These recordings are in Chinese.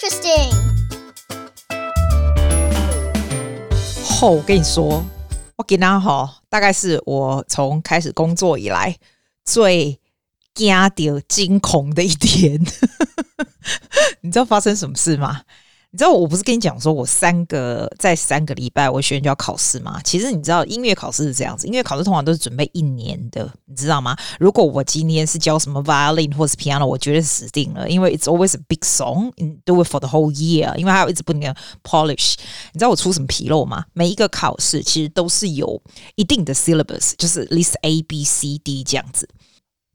interesting。后，我跟你说，我给他哈，大概是我从开始工作以来最惊到惊恐的一天。你知道发生什么事吗？你知道我不是跟你讲说，我三个在三个礼拜，我学员就要考试吗？其实你知道音乐考试是这样子，音乐考试通常都是准备一年的，你知道吗？如果我今天是教什么 violin 或是 piano，我觉得死定了，因为 it's always a big song，and do it for the whole year，因为还有一直不停的 polish。你知道我出什么纰漏吗？每一个考试其实都是有一定的 syllabus，就是 list A B C D 这样子。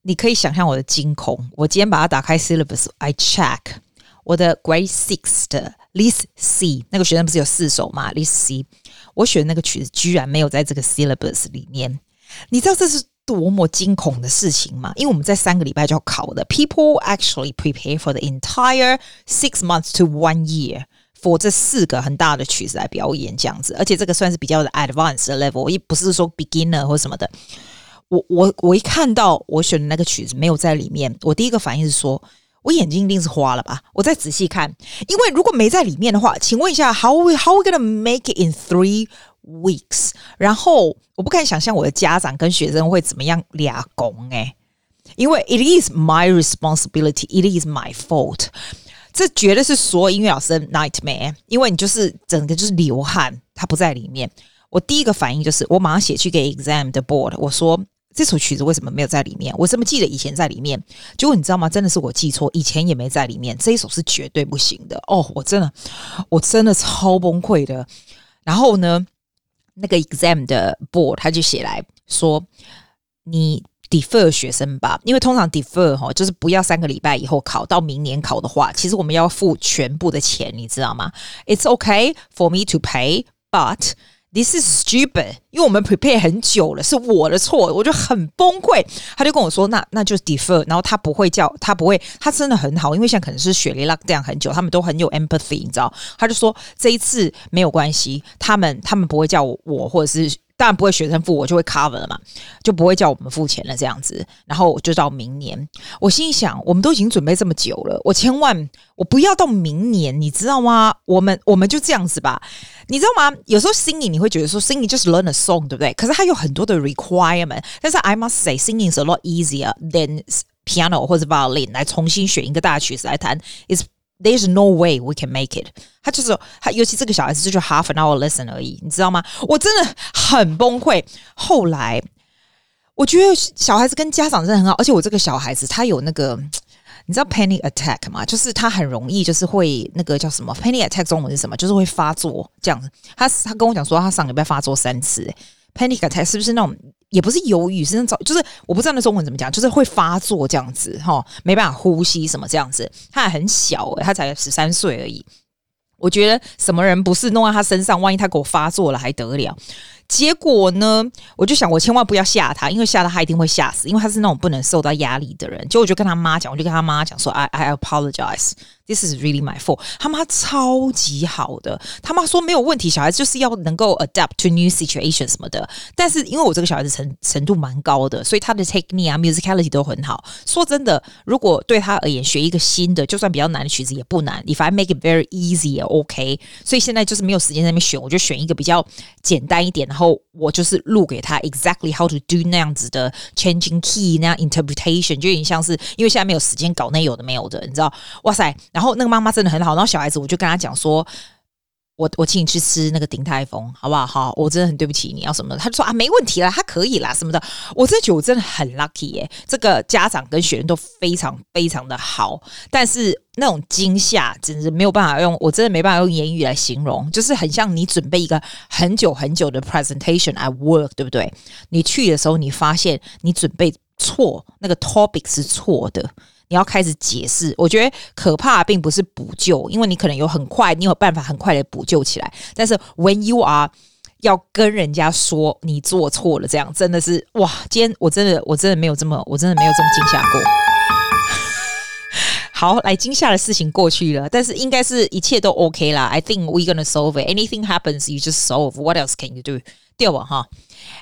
你可以想象我的惊恐。我今天把它打开 syllabus，I check 我的 grade six 的。List C 那个学生不是有四首吗？List C，我选的那个曲子居然没有在这个 syllabus 里面。你知道这是多么惊恐的事情吗？因为我们在三个礼拜就要考的，People actually prepare for the entire six months to one year for 这四个很大的曲子来表演这样子，而且这个算是比较的 advanced level，也不是说 beginner 或什么的。我我我一看到我选的那个曲子没有在里面，我第一个反应是说。我眼睛一定是花了吧？我再仔细看，因为如果没在里面的话，请问一下，How we how we gonna make it in three weeks？然后我不敢想象我的家长跟学生会怎么样俩拱诶，因为 it is my responsibility，it is my fault。这绝对是所有音乐老师的 nightmare，因为你就是整个就是流汗，它不在里面。我第一个反应就是，我马上写去给 exam 的 board，我说。这首曲子为什么没有在里面？我怎么记得以前在里面？结果你知道吗？真的是我记错，以前也没在里面。这一首是绝对不行的哦！我真的，我真的超崩溃的。然后呢，那个 exam 的 board 他就写来说：“你 defer 学生吧，因为通常 defer 哈，就是不要三个礼拜以后考到明年考的话，其实我们要付全部的钱，你知道吗？It's okay for me to pay, but…… This is stupid，因为我们 prepare 很久了，是我的错，我就很崩溃。他就跟我说：“那那就 defer。”然后他不会叫，他不会，他真的很好，因为现在可能是雪梨 lock down 很久，他们都很有 empathy，你知道？他就说这一次没有关系，他们他们不会叫，我或者是。当然不会，学生付我就会 cover 了嘛，就不会叫我们付钱了这样子。然后就到明年，我心里想，我们都已经准备这么久了，我千万我不要到明年，你知道吗？我们我们就这样子吧，你知道吗？有时候 singing 你会觉得说 singing 就是 learn a song，对不对？可是它有很多的 requirement，但是 I must say singing is a lot easier than piano 或者 violin 来重新选一个大曲子来弹 is。There's no way we can make it。他就是他，尤其这个小孩子就 half an hour lesson 而已，你知道吗？我真的很崩溃。后来我觉得小孩子跟家长真的很好，而且我这个小孩子他有那个，你知道 panic attack 吗？就是他很容易就是会那个叫什么 panic attack 中文是什么？就是会发作这样子。他他跟我讲说他上礼拜发作三次，panic attack 是不是那种？也不是忧郁，是那种就是我不知道那中文怎么讲，就是会发作这样子哈，没办法呼吸什么这样子。他还很小、他才十三岁而已。我觉得什么人不是弄在他身上，万一他给我发作了还得了？结果呢，我就想我千万不要吓他，因为吓他他一定会吓死，因为他是那种不能受到压力的人。结果我就跟他妈讲，我就跟他妈讲说，I I apologize This is really my fault。他妈超级好的，他妈说没有问题，小孩子就是要能够 adapt to new situation 什么的。但是因为我这个小孩子程程度蛮高的，所以他的 technique 啊，musicality 都很好。说真的，如果对他而言学一个新的，就算比较难的曲子也不难。If I make it very easy，OK。OK? 所以现在就是没有时间在那边选，我就选一个比较简单一点。然后我就是录给他 exactly how to do 那样子的 changing key 那样 interpretation，就有点像是因为现在没有时间搞那有的没有的，你知道？哇塞！然后那个妈妈真的很好，然后小孩子我就跟他讲说。我我请你去吃那个鼎泰丰，好不好？好，我真的很对不起你，要什么的？他就说啊，没问题啦，他可以啦，什么的。我真的觉得我真的很 lucky 耶，这个家长跟学生都非常非常的好，但是那种惊吓，真是没有办法用，我真的没办法用言语来形容，就是很像你准备一个很久很久的 presentation at work，对不对？你去的时候，你发现你准备错，那个 topic 是错的。你要开始解释，我觉得可怕并不是补救，因为你可能有很快，你有办法很快的补救起来。但是 when you are 要跟人家说你做错了，这样真的是哇！今天我真的我真的没有这么我真的没有这么惊吓过。好，来惊吓的事情过去了，但是应该是一切都 OK 啦。I think we gonna solve it. Anything happens, you just solve. What else can you do? 对吧？哈。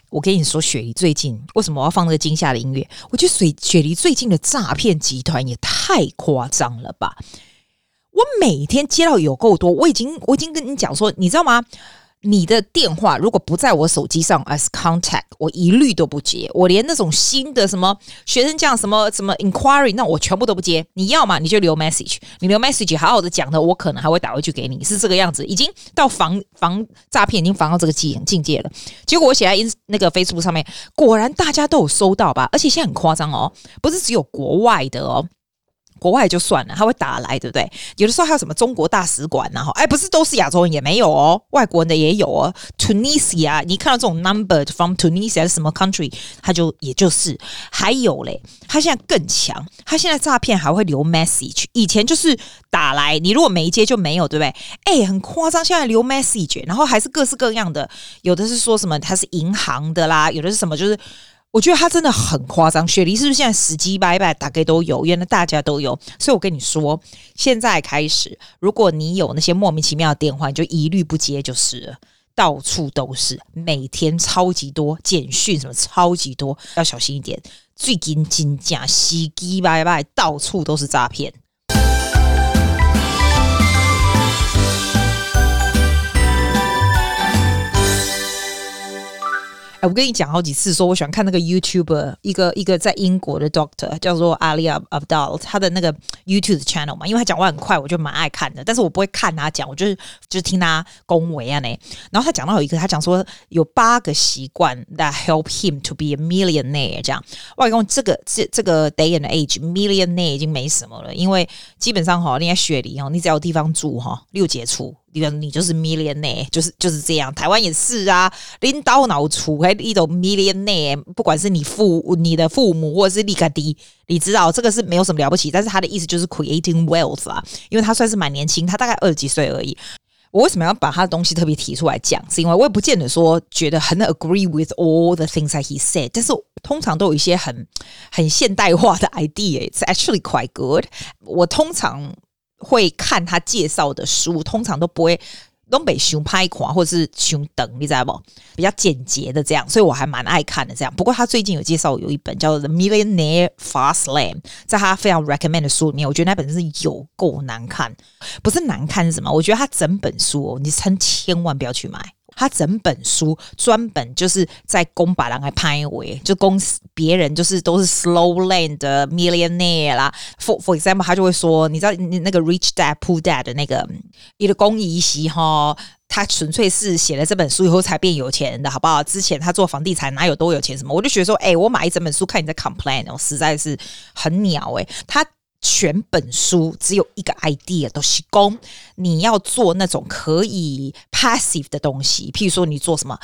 我跟你说，雪梨最近为什么我要放那个惊吓的音乐？我觉得雪雪梨最近的诈骗集团也太夸张了吧！我每天接到有够多，我已经我已经跟你讲说，你知道吗？你的电话如果不在我手机上 as contact，我一律都不接。我连那种新的什么学生这样什么什么 inquiry，那我全部都不接。你要嘛，你就留 message，你留 message 好好的讲的，我可能还会打回去给你。是这个样子，已经到防防诈骗，已经防到这个境境界了。结果我写在 in 那个 Facebook 上面，果然大家都有收到吧？而且现在很夸张哦，不是只有国外的哦。国外就算了，他会打来，对不对？有的时候还有什么中国大使馆呐？哈，哎，不是都是亚洲人也没有哦，外国人的也有哦。Tunisia，你看到这种 number from Tunisia 是什么 country，他就也就是还有嘞。他现在更强，他现在诈骗还会留 message。以前就是打来，你如果没接就没有，对不对？哎，很夸张，现在留 message，然后还是各式各样的，有的是说什么他是银行的啦，有的是什么就是。我觉得他真的很夸张，雪梨是不是现在死鸡拜拜大概都有？原来大家都有，所以我跟你说，现在开始，如果你有那些莫名其妙的电话，你就一律不接就是了。到处都是，每天超级多简讯，什么超级多，要小心一点。最近金价死鸡拜拜，到处都是诈骗。我跟你讲好几次，说我喜欢看那个 YouTuber，一个一个在英国的 Doctor 叫做 Ali Abdaal，他的那个 YouTube channel 嘛，因为他讲话很快，我就蛮爱看的。但是我不会看他讲，我就是就是听他恭维啊呢。然后他讲到有一个，他讲说有八个习惯 that help him to be a millionaire。这样，外公这个这这个 day and age millionaire 已经没什么了，因为基本上哈，你在雪梨哦，你只要有地方住哈，六节处。你就是 millionaire，就是就是这样。台湾也是啊，领导脑出还一种 millionaire，不管是你父、你的父母，或者是利卡迪，你知道这个是没有什么了不起。但是他的意思就是 creating wealth 啊，因为他算是蛮年轻，他大概二十几岁而已。我为什么要把他的东西特别提出来讲？是因为我也不见得说觉得很 agree with all the things that he said，但是通常都有一些很很现代化的 idea，it's actually quite good。我通常。会看他介绍的书，通常都不会东北熊拍款或者是熊等，你知道不？比较简洁的这样，所以我还蛮爱看的这样。不过他最近有介绍有一本叫做《The Millionaire Fast Lane》，在他非常 recommend 的书里面，我觉得那本是有够难看，不是难看是什么？我觉得他整本书哦，你千千万不要去买。他整本书专本就是在攻把人来拍为，就攻别人就是都是 slow lane 的 millionaire 啦。For for example，他就会说，你知道那个 rich dad poor dad 的那个一个公益席哈，他纯粹是写了这本书以后才变有钱的，好不好？之前他做房地产哪有多有钱什么？我就觉得说，哎、我买一整本书看你在 complain，我实在是很鸟诶、他。全本书只有一个 idea，都是供你要做那种可以 passive 的东西，譬如说你做什么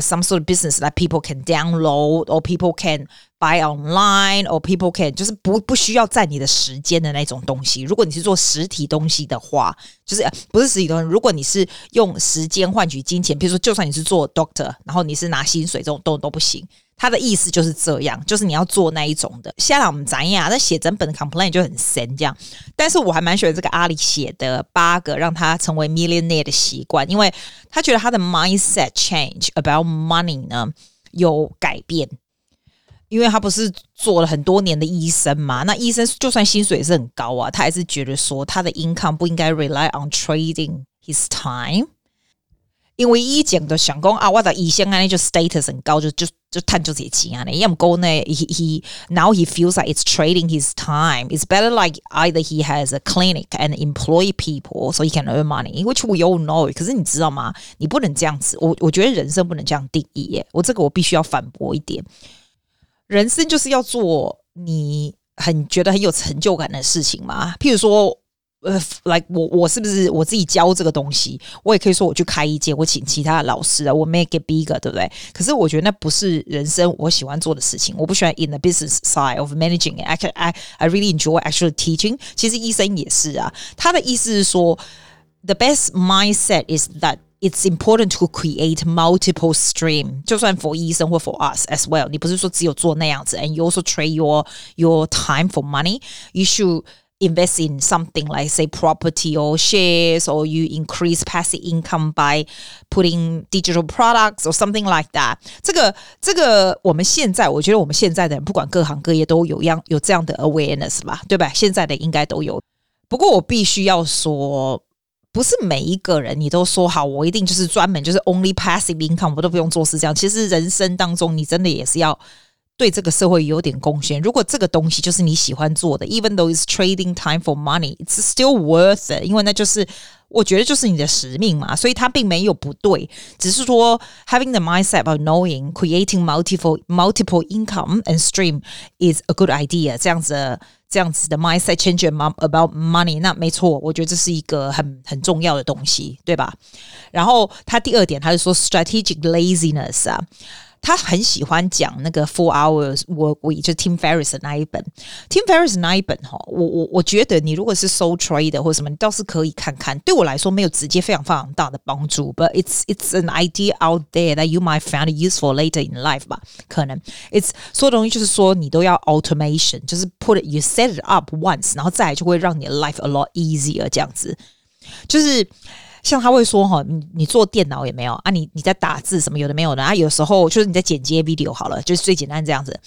some sort of business that people can download or people can buy online or people can 就是不不需要占你的时间的那种东西。如果你是做实体东西的话，就是不是实体东西。如果你是用时间换取金钱，譬如说就算你是做 doctor，然后你是拿薪水，这种都都不行。他的意思就是这样，就是你要做那一种的。现在我们咱呀，那写整本的 complaint 就很神这样。但是我还蛮喜欢这个阿里写的八个让他成为 millionaire 的习惯，因为他觉得他的 mindset change about money 呢有改变。因为他不是做了很多年的医生嘛，那医生就算薪水也是很高啊，他还是觉得说他的 income 不应该 rely on trading his time。因为以前的想讲啊，我的医生啊那，就 status 很高，就就就赚就这些钱啊。你要么讲呢，he he now he feels like it's trading his time. It's better like either he has a clinic and employ people so he can earn money, which we all know. 可是你知道吗？你不能这样子。我我觉得人生不能这样定义耶。我这个我必须要反驳一点。人生就是要做你很觉得很有成就感的事情嘛。譬如说。 呃，like 我我是不是我自己教这个东西？我也可以说我去开一间，我请其他的老师啊，我 make it bigger，对不对？可是我觉得那不是人生我喜欢做的事情。我不喜欢 in the business side of managing it. Actually, I I really enjoy actually teaching。其实医生也是啊，他的意思是说，the best mindset is that it's important to create multiple stream。就算 for 医生或 for us as well，你不是说只有做那样子，and you also trade your your time for money. You should invest in something like say property or shares or you increase passive income by putting digital products or something like that 这个这个我们现在我觉得我们现在的人不管各行各业都有样有这样的 awareness 吧，对吧？现在的应该都有。 不过我必须要说，不是每一个人你都说好，我一定就是专门就是 only passive income，我都不用做事这样。其实人生当中，你真的也是要。 对这个社会有点贡献。如果这个东西就是你喜欢做的，even though it's trading time for money, it's still worth it。因为那就是我觉得就是你的使命嘛，所以它并没有不对，只是说 having the mindset of knowing creating multiple multiple income and stream is a good idea。这样子的这样子的 mindset change about money，那没错，我觉得这是一个很很重要的东西，对吧？然后他第二点，他是说 strategic laziness 啊。 他很喜欢讲那个 Four Hours Work Week，就是 Tim Ferriss 的那一本。Tim Ferriss 那一本哈，我我我觉得你如果是 Soul Trader 或什么，你倒是可以看看。对我来说没有直接非常非常大的帮助，But it's it's an idea out there that you might find useful later in life 吧？可能 It's 所有东西就是说你都要 automation，就是 put it, you set it up once，然后再来就会让你的 life a lot easier 这样子，就是。 像他会说哈，你你做电脑也没有啊，你你在打字什么有的没有的啊，有时候就是你在剪接 video 好了，就是最简单这样子。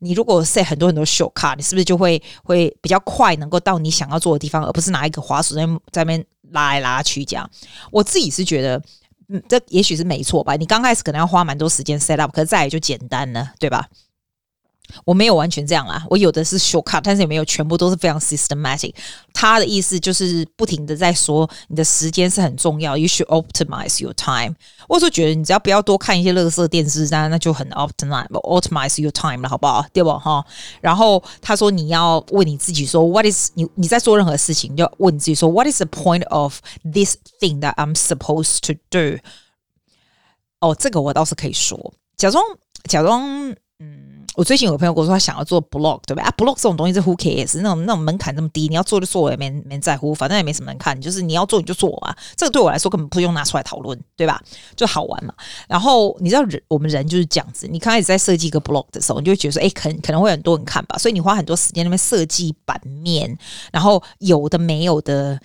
你如果 set 很多很多 short 卡你是不是就会会比较快能够到你想要做的地方，而不是拿一个滑鼠在在那边拉来拉去这样？我自己是觉得，嗯，这也许是没错吧。你刚开始可能要花蛮多时间 set up，可是再也就简单了，对吧？我没有完全这样啦，我有的是 shortcut，但是也没有全部都是非常 systematic。他的意思就是不停的在说，你的时间是很重要，you should optimize your time。我就觉得你只要不要多看一些垃圾电视，那那就很 optimize optimize your time 了，好不好？对不哈？然后他说你要问你自己说，what is 你你在做任何事情，就要问你自己说，what is the point of this thing that I'm supposed to do？哦，这个我倒是可以说，假装假装。嗯我最近有个朋友跟我说，他想要做 blog，对吧？啊，blog 这种东西是 who cares？那种那种门槛这么低，你要做就做，我也没没在乎，反正也没什么人看。就是你要做你就做啊，这个对我来说根本不用拿出来讨论，对吧？就好玩嘛。然后你知道人，我们人就是这样子。你刚开始在设计一个 blog 的时候，你就会觉得说，哎，可可能会很多人看吧，所以你花很多时间那边设计版面，然后有的没有的。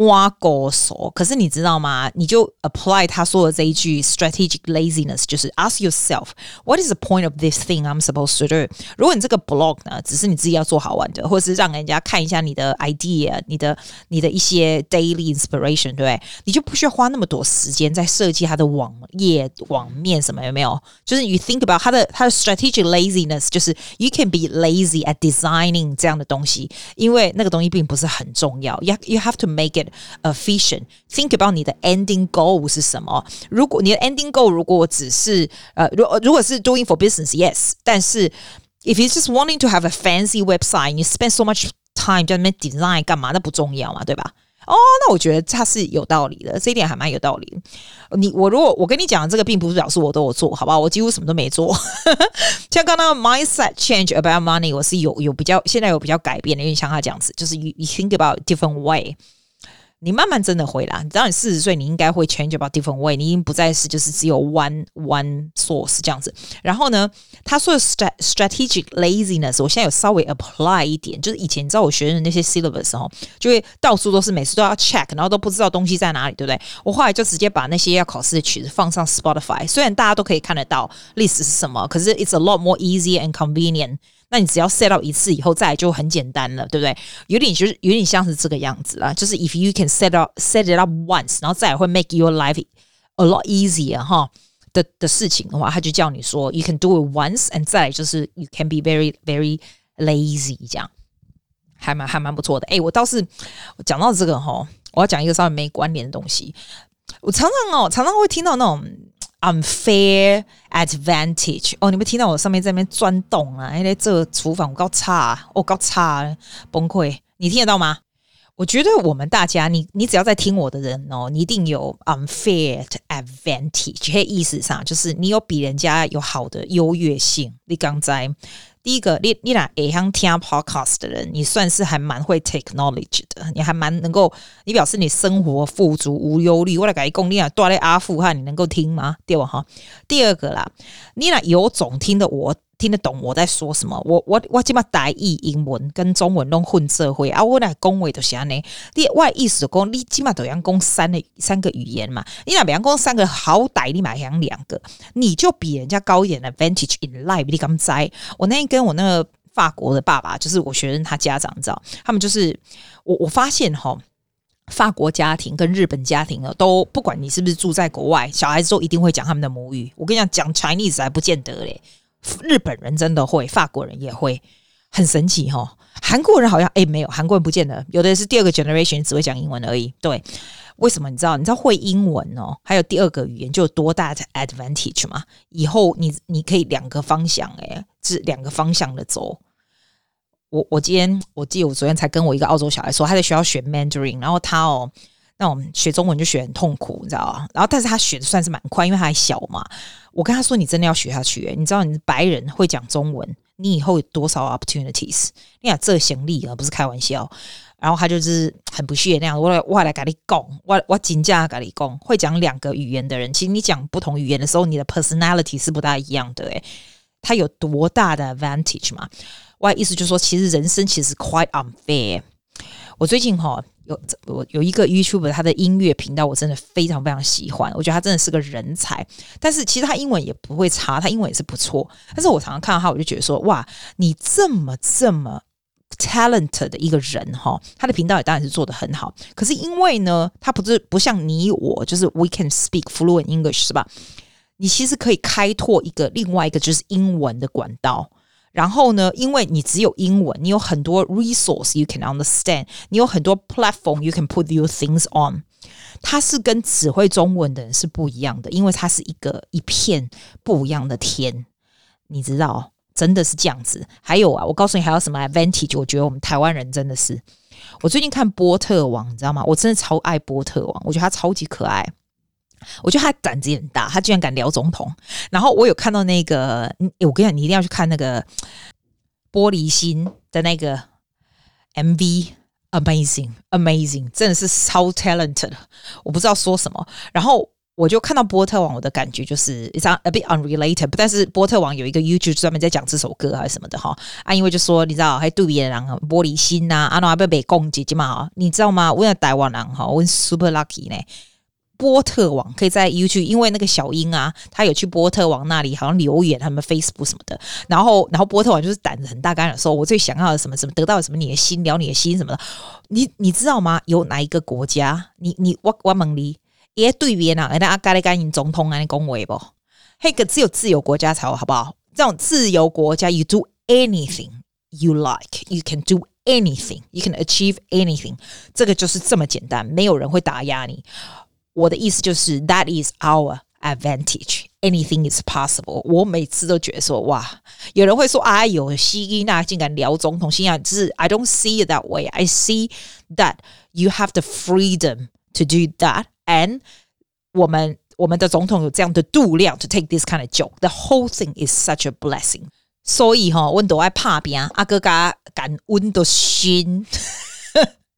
挖狗手，可是你知道吗？你就 apply 他说的这一句 strategic laziness，就是 ask yourself what is the point of this thing I'm supposed to do？如果你这个 blog 呢，只是你自己要做好玩的，或者是让人家看一下你的 idea，你的你的一些 daily inspiration，对不对？你就不需要花那么多时间在设计它的网页、网面什么，有没有？就是 you think about 它的它的 strategic laziness，就是 you can be lazy at designing 这样的东西，因为那个东西并不是很重要。You you have to make it efficient. Think about 你的 ending goal 是什么？如果你的 ending goal 如果只是呃，如如果是 doing for business, yes。但是 if you just wanting to have a fancy website, you spend so much time 在那边 design 干嘛？那不重要嘛，对吧？哦，那我觉得它是有道理的，这一点还蛮有道理。你我如果我跟你讲这个，并不是表示我都有做，好吧？我几乎什么都没做。像刚刚 mindset change about money，我是有有比较现在有比较改变的，因为像他这样子，就是 you you think about different way。 你慢慢真的会啦，你知道你四十岁，你应该会 change about different way，你已经不再是就是只有 one one source 这样子。然后呢，他说的 strategic laziness，我现在有稍微 apply 一点，就是以前你知道我学的那些 syllabus 哦，就会到处都是每次都要 check，然后都不知道东西在哪里，对不对？我后来就直接把那些要考试的曲子放上 Spotify，虽然大家都可以看得到 list 是什么，可是 it's a lot more easy and convenient。那你只要 set up 一次以后，再来就很简单了，对不对？有点就是有点像是这个样子啦，就是 if you can set up set it up once，然后再来会 make your life a lot easier 哈的的事情的话，他就叫你说 you can do it once，and 再来就是 you can be very very lazy，这样还蛮还蛮不错的。诶，我倒是讲到这个哈，我要讲一个稍微没关联的东西。我常常哦，常常会听到那种。Unfair advantage 哦，你们听到我上面在那边钻洞啊？因为，这厨房我搞差，我搞差，崩溃！你听得到吗？我觉得我们大家，你你只要在听我的人哦，你一定有 unfair advantage。嘿，意思上就是你有比人家有好的优越性。你刚才。第一个，你你俩也想听 podcast 的人，你算是还蛮会 take knowledge 的，你还蛮能够，你表示你生活富足无忧虑。我来讲，你俩住在阿富汗，你能够听吗？对吧？哈。第二个啦，你俩有种听的我。听得懂我在说什么？我我我起码台语、英文跟中文拢混社会啊！我来讲话就是安尼。你外意思讲，你起码都要讲三个三个语言嘛。你那边讲三个，好歹你买两两个，你就比人家高一点的 advantage in life。你敢知？我那天跟我那个法国的爸爸，就是我学生他家长，你知道，他们就是我我发现哈，法国家庭跟日本家庭呢，都不管你是不是住在国外，小孩子都一定会讲他们的母语。我跟你讲，讲 Chinese 还不见得嘞，日本人真的会，法国人也会，很神奇哈。韩国人好像哎没有，韩国人不见得，有的是第二个 generation 只会讲英文而已。对，为什么你知道？你知道会英文哦，还有第二个语言就有多大的 advantage 吗？以后你你可以两个方向哎，是两个方向的走。我我今天我记得我昨天才跟我一个澳洲小孩说，他在学校学 Mandarin，然后他哦那我们学中文就学很痛苦，你知道吗？然后但是他学的算是蛮快，因为他还小嘛。我跟他说，你真的要学下去，你知道你是白人会讲中文。你以后有多少 opportunities？你想这行李啊，不是开玩笑。然后他就是很不屑那样，我来我来跟你讲，我我真正跟你讲，会讲两个语言的人，其实你讲不同语言的时候，你的 personality 是不大一样的。诶，他有多大的 advantage 嘛？我的意思就是说，其实人生其实 quite unfair。我最近哈。有我有一个 YouTube，他的音乐频道我真的非常非常喜欢，我觉得他真的是个人才。但是其实他英文也不会差，他英文也是不错。但是我常常看到他，我就觉得说，哇，你这么这么 talent 的一个人哈，他的频道也当然是做得很好。可是因为呢，他不是不像你我，就是 we can speak fluent English 是吧？你其实可以开拓一个另外一个就是英文的管道。然后呢，因为你只有英文，你有很多 resource you can understand，你有很多 platform you can put your things on。它是跟只会中文的人是不一样的，因为它是一个一片不一样的天，你知道，真的是这样子。还有啊，我告诉你还有什么 advantage？我觉得我们台湾人真的是，我最近看波特王，你知道吗？我真的超爱波特王，我觉得他超级可爱。我觉得他胆子也很大，他居然敢聊总统。然后我有看到那个，我跟你讲，你一定要去看那个玻璃心的那个 MV，Amazing，Amazing，真的是超 talented。我不知道说什么。然后我就看到波特王，我的感觉就是，it's a bit unrelated。但是波特王有一个 YouTube 专门在讲这首歌还是什么的哈。啊，因为就说你知道，还对别人玻璃心呐，啊，那还被被攻击嘛？你知道吗？我在台湾人哈，我 super lucky 呢。波特王可以在 YouTube，因为那个小英啊，他有去波特王那里，好像留言他们 Facebook 什么的。然后，然后波特王就是胆子很大，刚才说，我最想要的什么什么，得到什么你的心，聊你的心什么的。你你知道吗？有哪一个国家？你你我我问你，也对面啊，那阿加里干赢总统啊，你恭维不？嘿，个只有自由国家才有，好不好？这种自由国家，you do anything you like, you can do anything, you can achieve anything。这个就是这么简单，没有人会打压你。我的意思就是，That is our advantage. Anything is possible. 我每次都觉得说，哇，有人会说，哎呦，希伊娜竟敢聊总统，心想，就是 I don't see it that way. I see that you have the freedom to do that. And 我们我们的总统有这样的度量 to take this kind of joke. The whole thing is such a blessing. 所以哈，我都爱拍拼，阿哥加感恩的心。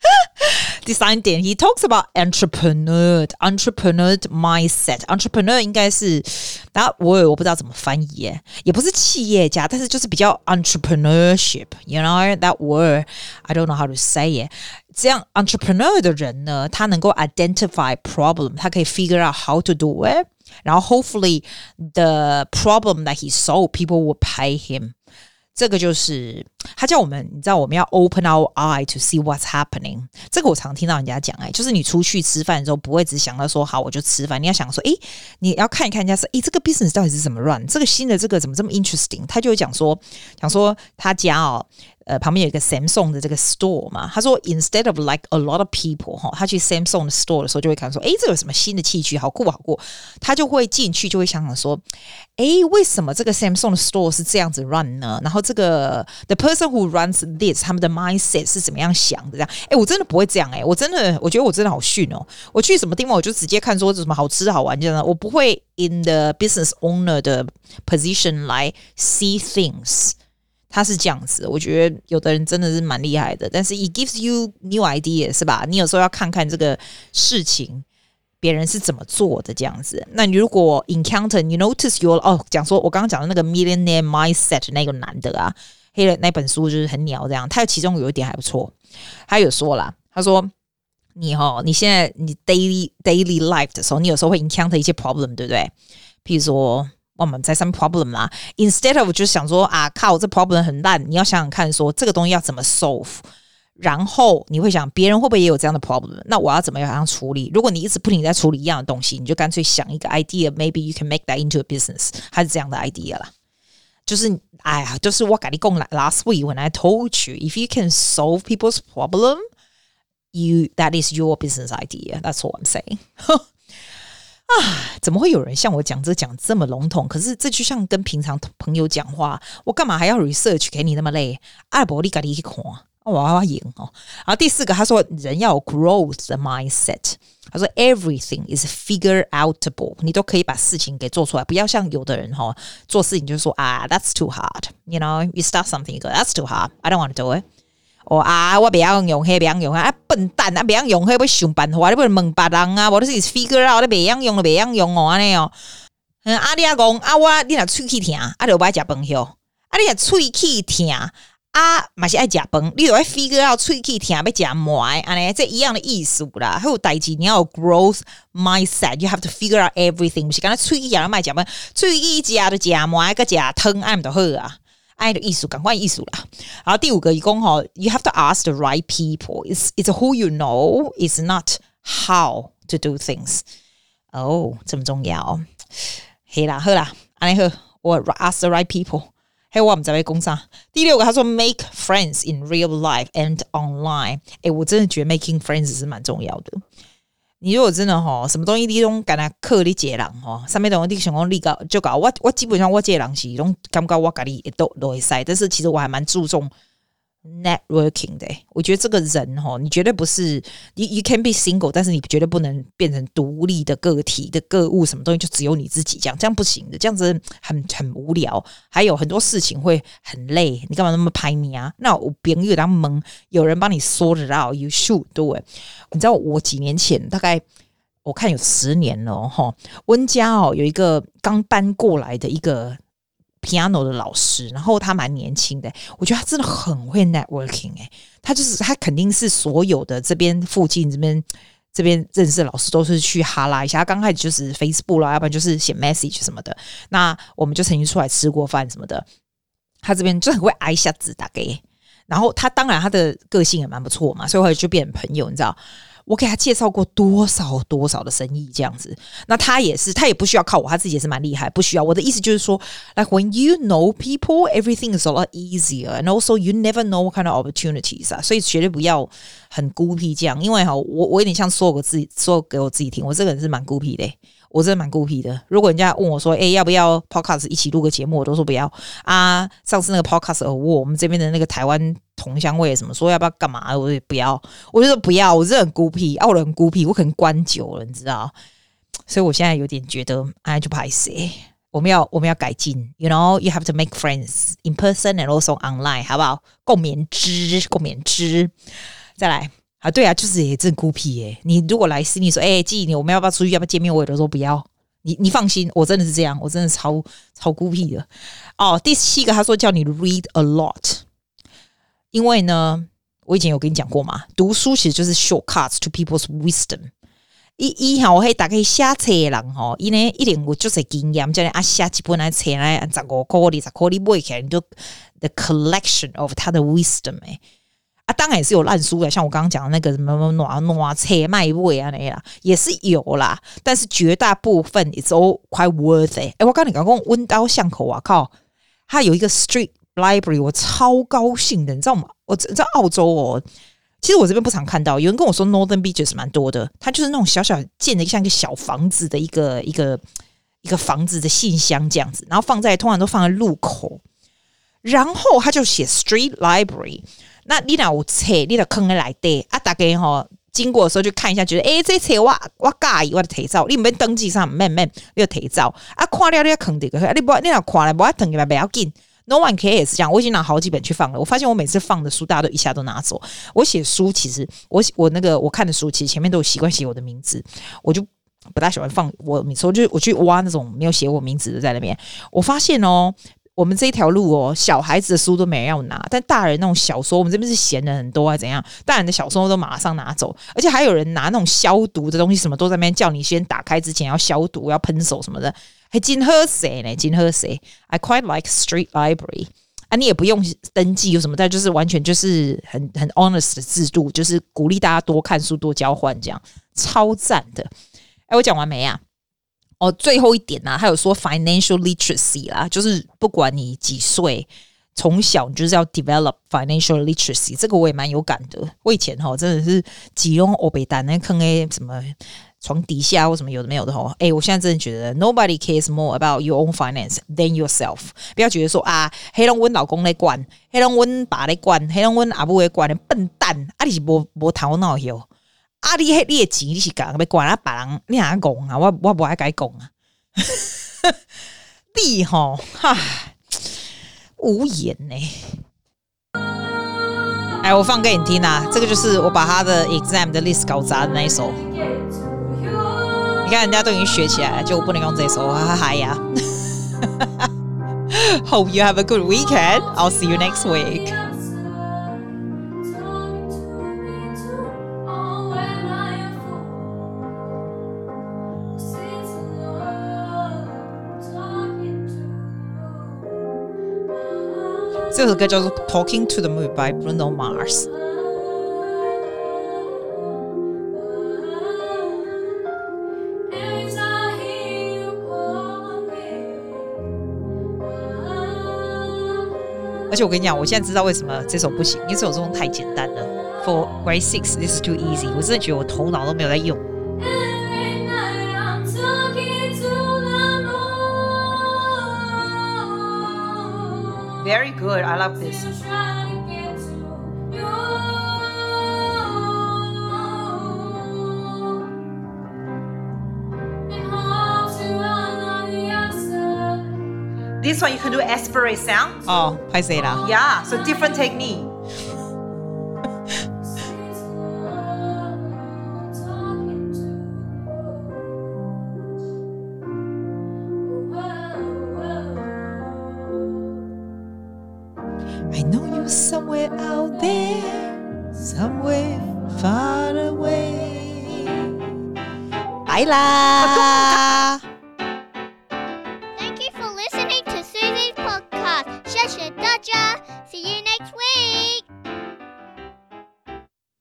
第三点，he talks about entrepreneur entrepreneur mindset。entrepreneur 应该是，然后我我不知道怎么翻译耶，也不是企业家，但是就是比较 entrepreneurship，you know that word I don't know how to say it。这样 entrepreneur 的人呢，他能够 identify problem，他可以 figure out how to do it，然后 hopefully the problem that he solve people will pay him。这个就是他叫我们，你知道我们要 open our eye to see what's happening。这个我常听到人家讲，哎，就是你出去吃饭的时候，不会只想到说好我就吃饭，你要想说，诶，你要看一看人家说，诶，这个 business 到底是怎么 run，这个新的这个怎么这么 interesting？他就会讲说，讲说他家哦。呃，旁边有一个 Samsung 的这个 store 嘛，他说 instead of like a lot of people 哈，他去 Samsung 的 store 的时候就会看说，诶，这有什么新的器具，好酷好酷，他就会进去就会想想说，诶，为什么这个 Samsung 的 store 是这样子 run 呢？然后这个 the person who runs this 他们的 mindset 是怎么样想的？这样，诶，我真的不会这样，诶，我真的我觉得我真的好逊哦，我去什么地方我就直接看说什么好吃好玩这样，我不会 in the business owner 的 position 来 see things。 他是这样子，我觉得有的人真的是蛮厉害的，但是 it gives you new idea 是吧？你有时候要看看这个事情别人是怎么做的这样子。那你如果 encounter you notice your 哦，讲说我刚刚讲的那个 millionaire mindset 那个男的啊，黑人那本书就是很鸟这样。他其中有一点还不错，他有说啦，他说你哈，你现在你 daily daily life 的时候，你有时候会 encounter 一些 problem，对不对？譬如说。我们在上面 problem 啦。Instead of 就是想说啊，靠，这 problem 很烂，你要想想看说，说这个东西要怎么 solve。然后你会想，别人会不会也有这样的 problem？那我要怎么样处理？如果你一直不停在处理一样的东西，你就干脆想一个 idea，maybe you can make that into a business，还是这样的 idea 啦。就是哎呀，就是我跟你讲了，last week when I told you，if you can solve people's problem，you that is your business idea。That's what I'm saying。 啊，怎么会有人像我讲这讲这么笼统？可是这就像跟平常朋友讲话，我干嘛还要 research 给你那么累？爱博你赶紧去看。我要赢哦！然后第四个，他说人要有 growth 的 mindset。他说 everything is figure outable，你都可以把事情给做出来，不要像有的人哈，做事情就说啊，that's too hard，you know，you start something go that's too hard，I don't want to do it。哦啊，我不要用黑，不要用啊，笨蛋啊，不要用黑，要想办法，你不能问别人啊，我都是 figure out，你不要用了，不要用哦，安尼哦。嗯，阿弟阿公啊，我你若喙齿疼，啊，就不爱食饭哟，啊，你若喙齿疼。啊，嘛是爱食饭，你都爱 figure out 喙齿疼要食糜，安尼这一样的意思啦。还有代志，你要有 growth mindset，you have to figure out everything。不是刚才喙齿疼要卖食饭，喙齿食的食糜，个食汤，安唔就好啊？爱的意思，赶快意思啦。然后第五个，伊讲吼，you have to ask the right people。It's it's who you know, it's not how to do things。哦，这么重要。好啦，好啦，安尼好，我 ask the right people。嘿，我们在为工商。第六个，他说 make friends in real life and online。哎，我真的觉得 making friends 是蛮重要的。 你如果真的吼，什么东西你拢敢来克你接人吼，上面东西你想讲你搞就搞。我我基本上我接人是拢感觉我家己都都会使，但是其实我还蛮注重。Networking 的，我觉得这个人哈，你绝对不是你，you can be single，但是你绝对不能变成独立的个体的个物，什么东西就只有你自己这样，这样不行的，这样子很很无聊，还有很多事情会很累，你干嘛那么排名啊？那我别人有点懵，有人帮你 sort it out，you should do it。你知道我几年前大概我看有十年了哈，温家哦有一个刚搬过来的一个。Piano 的老师，然后他蛮年轻的，我觉得他真的很会 networking 哎，他就是他肯定是所有的这边附近这边这边认识的老师都是去哈拉一下，他刚开始就是 Facebook 啦，要不然就是写 message 什么的。那我们就曾经出来吃过饭什么的，他这边就很会挨一下子打给，然后他当然他的个性也蛮不错嘛，所以后来就变成朋友，你知道。我给他介绍过多少多少的生意这样子，那他也是，他也不需要靠我，他自己也是蛮厉害，不需要。我的意思就是说，like when you know people, everything is a lot easier, and also you never know what kind of opportunities 啊，所以绝对不要很孤僻这样，因为哈，我我有点像说我自己说给我自己听，我这个人是蛮孤僻的。我真的蛮孤僻的。如果人家问我说：“哎、要不要 podcast 一起录个节目？”我都说不要啊。上次那个 podcast 我我们这边的那个台湾同乡会什么说要不要干嘛？我也不要，我就说不要。我真的很孤僻，啊，我很孤僻，我可能关久了，你知道。所以我现在有点觉得，哎，就不好意思。我们要我们要改进，you know, you have to make friends in person and also online，好不好？共勉之，共勉之。再来。啊，对啊，就是也真孤僻耶。你如果来信，你说，哎、欸，记你我们要不要出去，要不要见面？我也都说不要。你你放心，我真的是这样，我真的超超孤僻的。哦，第七个他说叫你 read a lot，因为呢，我以前有跟你讲过嘛，读书其实就是 shortcuts to people's wisdom。一一哈，我可以打开写册的人哦，因为一点我就是经验，叫你啊下几本来册来十五块二十块，你买起来你就 the collection of 他的 wisdom 哎。啊，当然也是有烂书的，像我刚刚讲的那个什么暖暖车卖味啊那样，也是有啦。但是绝大部分 it's all quite worth it。哎，我刚你刚刚温刀巷口啊，靠，它有一个 street library，我超高兴的，你知道吗？我在澳洲哦，其实我这边不常看到，有人跟我说 Northern Beaches 蛮多的，它就是那种小小建的像一个小房子的一个一个一个房子的信箱这样子，然后放在通常都放在路口，然后他就写 street library。那你若有册，你着坑在内底啊！大家吼经过的时候就看一下，觉得诶、这册我我介意，我就提照。你毋免登记上，免免你就提走啊！看了你要坑这个，你不你若看了不要登起来不要紧。No one care 也是这样，我已经拿好几本去放了。我发现我每次放的书，大家都一下都拿走。我写书其实我我那个我看的书，其实前面都有习惯写我的名字，我就不大喜欢放我。每次我就我去挖那种没有写我名字的在那边。我发现哦。我们这一条路哦，小孩子的书都没人要拿，但大人那种小说，我们这边是闲人很多啊，怎样？大人的小说都马上拿走，而且还有人拿那种消毒的东西，什么都在那边叫你先打开之前要消毒，要喷手什么的，还真好势呢，真好势。I quite like street library 啊，你也不用登记有什么，但就是完全就是很很 honest 的制度，就是鼓励大家多看书、多交换，这样超赞的。哎，我讲完没啊？哦，最后一点呢、啊，他有说 financial literacy 啦，就是不管你几岁，从小你就是要 develop financial literacy，这个我也蛮有感的。我以前哈真的是几用欧北单那坑诶，什么床底下或什么有的没有的哈，哎，我现在真的觉得 nobody cares more about your own finance than yourself。不要觉得说啊，黑龙温老公来管，黑龙温爸来管，黑龙温阿母来管，笨蛋，啊你是无无头脑哟。啊！你迄你的钱你是干要管啊？别人你哪讲啊？我我不爱该讲啊！你吼哈无言呢。哎，我放给你听啊！这个就是我把他的 exam 的 list 搞砸的那一首。你看人家都已经学起来了，就不能用这首，哈哈呀！Hope you have a good weekend. I'll see you next week. 这首歌叫做《Talking to the Moon》by Bruno Mars。而且我跟你讲，我现在知道为什么这首不行，因为这首中太简单了。For grade six, this is too easy。我真的觉得我头脑都没有在用。Very good. I love this. This one you can do aspirate sound. Oh, paisera. Yeah, so different technique.